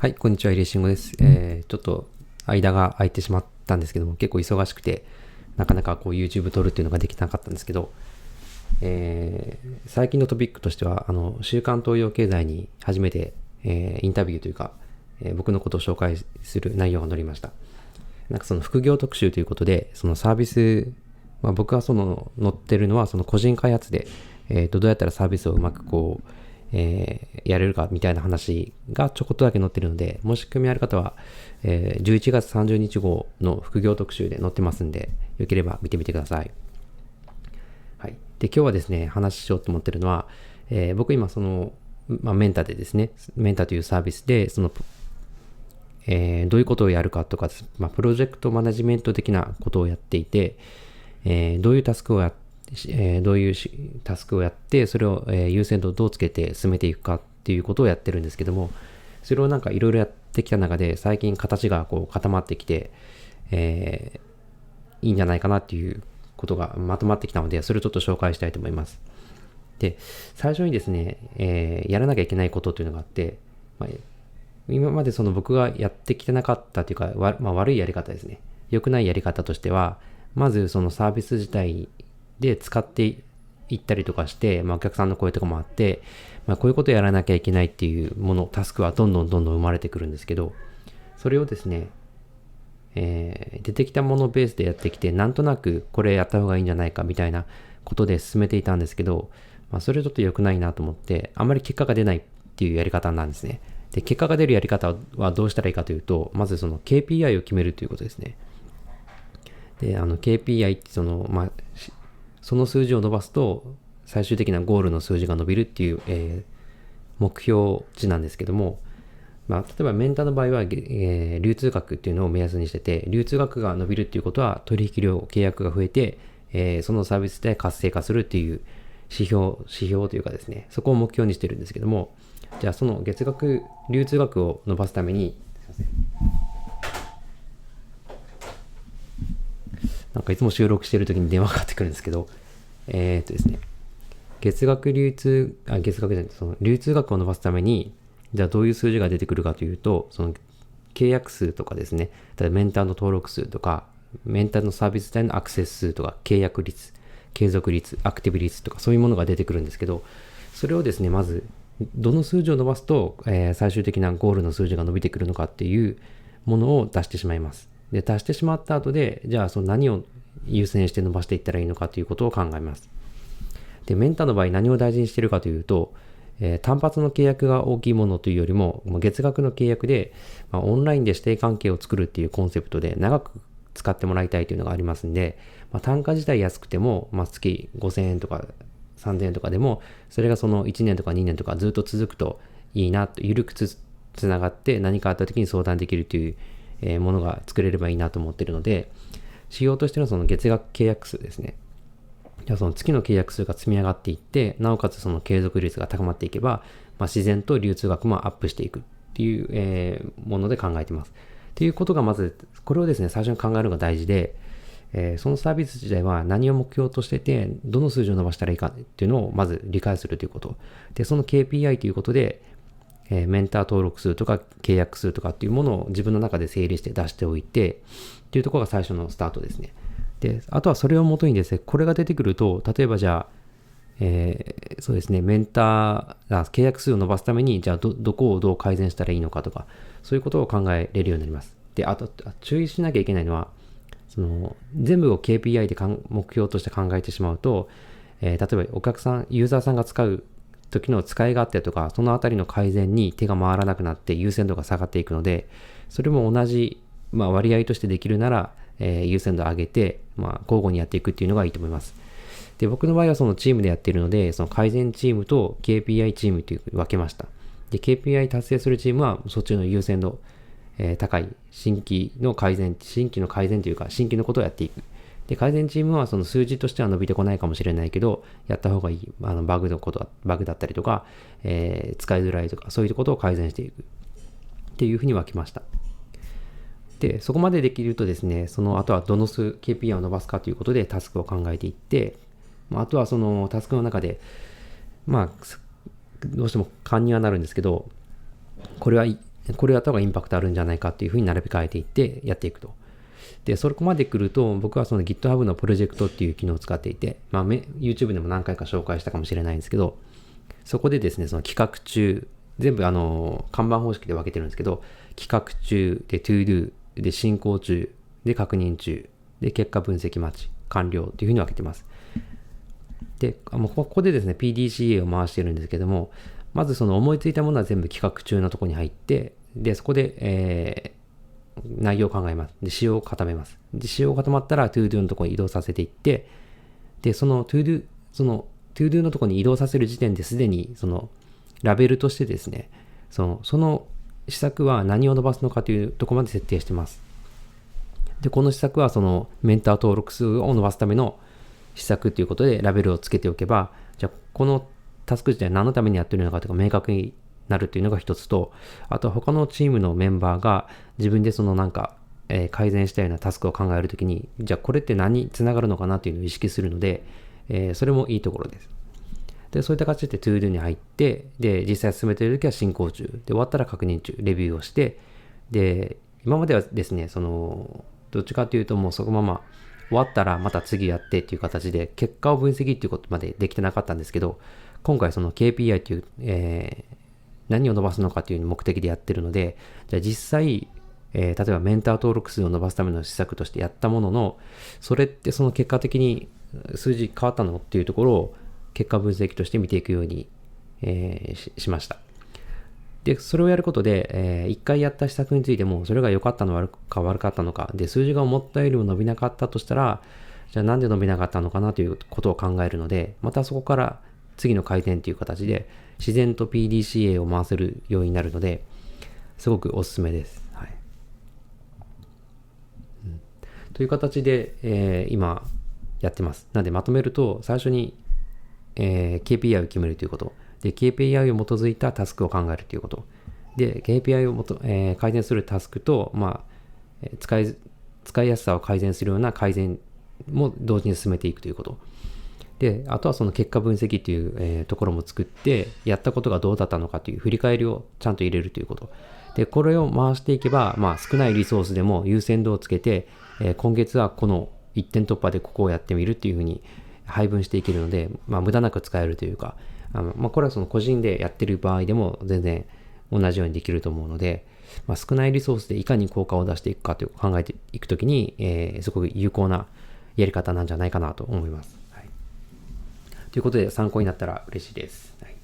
はい、こんにちは、イレーシングです。えー、ちょっと間が空いてしまったんですけども、結構忙しくて、なかなかこう YouTube 撮るっていうのができなかったんですけど、えー、最近のトピックとしては、あの、週刊東洋経済に初めて、えー、インタビューというか、えー、僕のことを紹介する内容が載りました。なんかその副業特集ということで、そのサービス、まあ、僕はその載ってるのはその個人開発で、えっ、と、どうやったらサービスをうまくこう、えー、やれるかみたいな話がちょこっとだけ載ってるので、もし興味ある方は、えー、11月30日号の副業特集で載ってますんで、よければ見てみてください。はい。で、今日はですね、話しようと思ってるのは、えー、僕今その、まあ、メンタでですね、メンタというサービスで、その、えー、どういうことをやるかとか、まあ、プロジェクトマネジメント的なことをやっていて、えー、どういうタスクをやってえ、どういうタスクをやって、それを、え、優先度をどうつけて進めていくかっていうことをやってるんですけども、それをなんかいろいろやってきた中で、最近形がこう固まってきて、えー、いいんじゃないかなっていうことがまとまってきたので、それをちょっと紹介したいと思います。で、最初にですね、え、やらなきゃいけないことというのがあって、まあ、今までその僕がやってきてなかったというか、まあ、悪いやり方ですね。良くないやり方としては、まずそのサービス自体で使っていったりとかして、まあ、お客さんの声とかもあって、まあ、こういうことやらなきゃいけないっていうもの、タスクはどんどんどんどん生まれてくるんですけど、それをですね、えー、出てきたものベースでやってきて、なんとなくこれやった方がいいんじゃないかみたいなことで進めていたんですけど、まあ、それちょっと良くないなと思って、あまり結果が出ないっていうやり方なんですね。で、結果が出るやり方はどうしたらいいかというと、まずその KPI を決めるということですね。で、あの KPI ってその、まあ、その数字を伸ばすと、最終的なゴールの数字が伸びるっていう、えー、目標値なんですけども、まあ、例えばメンターの場合は、えー、流通額っていうのを目安にしてて、流通額が伸びるっていうことは取引量、契約が増えて、えー、そのサービスで活性化するっていう指標、指標というかですね、そこを目標にしてるんですけども、じゃあその月額、流通額を伸ばすために、すいません。なんかいつも収録してる時に電話かかってくるんですけど、えー、っとですね、月額流通、あ、月額じゃない、その流通額を伸ばすために、じゃあどういう数字が出てくるかというと、その契約数とかですね、例えばメンターの登録数とか、メンターのサービス体のアクセス数とか、契約率、継続率、アクティブ率とか、そういうものが出てくるんですけど、それをですね、まず、どの数字を伸ばすと、えー、最終的なゴールの数字が伸びてくるのかっていうものを出してしまいます。で、足してしまった後で、じゃあその何を優先して伸ばしていったらいいのかということを考えます。で、メンターの場合何を大事にしているかというと、えー、単発の契約が大きいものというよりも、月額の契約で、まあ、オンラインで指定関係を作るっていうコンセプトで長く使ってもらいたいというのがありますんで、まあ、単価自体安くても、まあ、月5000円とか3000円とかでも、それがその1年とか2年とかずっと続くといいなと、緩くつながって何かあった時に相談できるというえものが作れればいいなと思ってるので、仕様としてのその月額契約数ですね。じゃその月の契約数が積み上がっていって、なおかつその継続率が高まっていけば、まあ、自然と流通額もアップしていくっていう、えー、もので考えてます。っていうことがまず、これをですね、最初に考えるのが大事で、えー、そのサービス自体は何を目標としてて、どの数字を伸ばしたらいいかっていうのをまず理解するということ。で、その KPI ということで、え、メンター登録数とか契約数とかっていうものを自分の中で整理して出しておいて、っていうところが最初のスタートですね。で、あとはそれをもとにですね、これが出てくると、例えばじゃあ、えー、そうですね、メンターが、契約数を伸ばすために、じゃあど、どこをどう改善したらいいのかとか、そういうことを考えれるようになります。で、あと、注意しなきゃいけないのは、その、全部を KPI で目標として考えてしまうと、えー、例えばお客さん、ユーザーさんが使う時の使い勝手とか、そのあたりの改善に手が回らなくなって優先度が下がっていくので、それも同じ、まあ、割合としてできるなら、えー、優先度を上げて、まあ、交互にやっていくっていうのがいいと思います。で、僕の場合はそのチームでやっているので、その改善チームと KPI チームという分けました。で、KPI 達成するチームはそっちの優先度、えー、高い新規の改善、新規の改善というか、新規のことをやっていく。で、改善チームはその数字としては伸びてこないかもしれないけど、やった方がいい、あのバグのこと、バグだったりとか、えー、使いづらいとか、そういうことを改善していく。っていうふうに分けました。で、そこまでできるとですね、その後はどの数 KPI を伸ばすかということでタスクを考えていって、まあとはそのタスクの中で、まあ、どうしても勘にはなるんですけど、これはこれやった方がインパクトあるんじゃないかっていうふうに並べ替えていってやっていくと。で、そこまで来ると、僕はその GitHub のプロジェクトっていう機能を使っていて、まあ、YouTube でも何回か紹介したかもしれないんですけど、そこでですね、その企画中、全部あの、看板方式で分けてるんですけど、企画中、で、to do、で、進行中、で、確認中、で、結果分析待ち、完了っていうふうに分けてます。で、ここでですね、PDCA を回してるんですけども、まずその思いついたものは全部企画中のとこに入って、で、そこで、えー、内容を考えます。で、仕様を固めます。で、仕様が固まったら ToDo のところに移動させていって、で、その ToDo、その ToDo のところに移動させる時点ですでに、そのラベルとしてですね、その、その施策は何を伸ばすのかというとこまで設定してます。で、この施策はそのメンター登録数を伸ばすための施策ということでラベルをつけておけば、じゃあこのタスク自体何のためにやってるのかとか明確になるというのが一つと、あとは他のチームのメンバーが自分でそのなんか、えー、改善したようなタスクを考えるときに、じゃあこれって何につながるのかなというのを意識するので、えー、それもいいところです。で、そういった形で ToDo に入って、で、実際進めているときは進行中、で、終わったら確認中、レビューをして、で、今まではですね、その、どっちかというともうそのまま終わったらまた次やってっていう形で結果を分析っていうことまでできてなかったんですけど、今回その KPI という、え、何を伸ばすのかという目的でやってるので、じゃあ実際、えー、例えばメンター登録数を伸ばすための施策としてやったものの、それってその結果的に数字変わったのっていうところを結果分析として見ていくように、えー、しました。で、それをやることで、えー、1回やった施策についても、それが良かったのか悪かったのか、で、数字が思ったよりも伸びなかったとしたら、じゃあなんで伸びなかったのかなということを考えるので、またそこから次の回転という形で、自然と PDCA を回せるようになるので、すごくおすすめです。はいうん、という形で、えー、今やってます。なのでまとめると、最初に、えー、KPI を決めるということ。で、KPI を基づいたタスクを考えるということ。で、KPI をもと、えー、改善するタスクと、まあ、使い、使いやすさを改善するような改善も同時に進めていくということ。で、あとはその結果分析っていう、えー、ところも作って、やったことがどうだったのかという振り返りをちゃんと入れるということ。で、これを回していけば、まあ少ないリソースでも優先度をつけて、えー、今月はこの一点突破でここをやってみるっていうふうに配分していけるので、まあ無駄なく使えるというか、あのまあこれはその個人でやってる場合でも全然同じようにできると思うので、まあ、少ないリソースでいかに効果を出していくかという考えていくときに、えー、すごく有効なやり方なんじゃないかなと思います。ということで参考になったら嬉しいです。はい